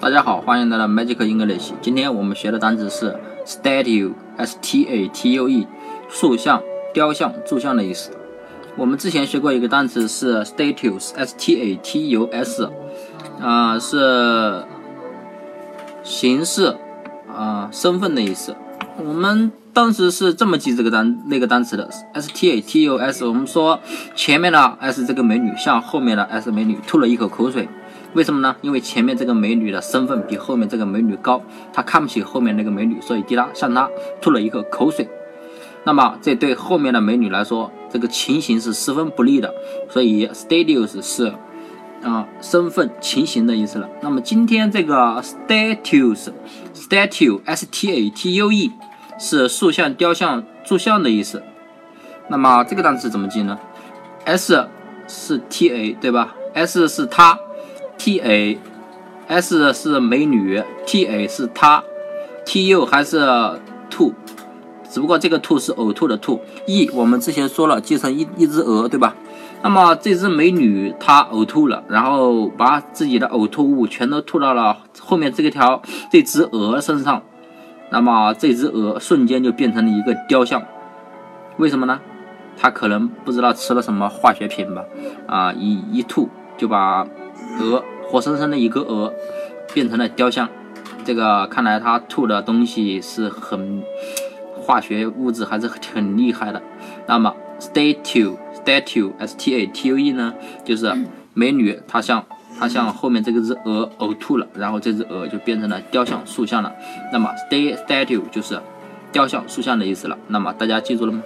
大家好，欢迎来到 Magic English。今天我们学的单词是 statue，s-t-a-t-u-e，塑像、雕像、铸像的意思。我们之前学过一个单词是 status，s-t-a-t-u-s，啊，是形式啊、身份的意思。我们当时是这么记这个单那个单词的 s-t-a-t-u-s，我们说前面的 s 这个美女向后面的 s 美女吐了一口口水。为什么呢？因为前面这个美女的身份比后面这个美女高，她看不起后面那个美女，所以替她向她吐了一口口水。那么这对后面的美女来说，这个情形是十分不利的。所以 status 是啊身份情形的意思了。那么今天这个 status statue s t a t u e 是塑像、雕像、铸像的意思。那么这个单词怎么记呢？s 是 t a 对吧？s 是她。T A S 是美女，T A 是她，T U 还是吐，只不过这个吐是呕吐的吐。E 我们之前说了，记成一一只鹅，对吧？那么这只美女她呕吐了，然后把自己的呕吐物全都吐到了后面这个条这只鹅身上，那么这只鹅瞬间就变成了一个雕像。为什么呢？它可能不知道吃了什么化学品吧？啊，一一吐就把。鹅，活生生的一个鹅，变成了雕像。这个看来它吐的东西是很化学物质，还是很厉害的。那么，statue，statue，s t a t u e 呢，就是美女，她向它向后面这个只鹅呕吐了，然后这只鹅就变成了雕像塑像了。那么，stay，statue 就是雕像塑像的意思了。那么大家记住了吗？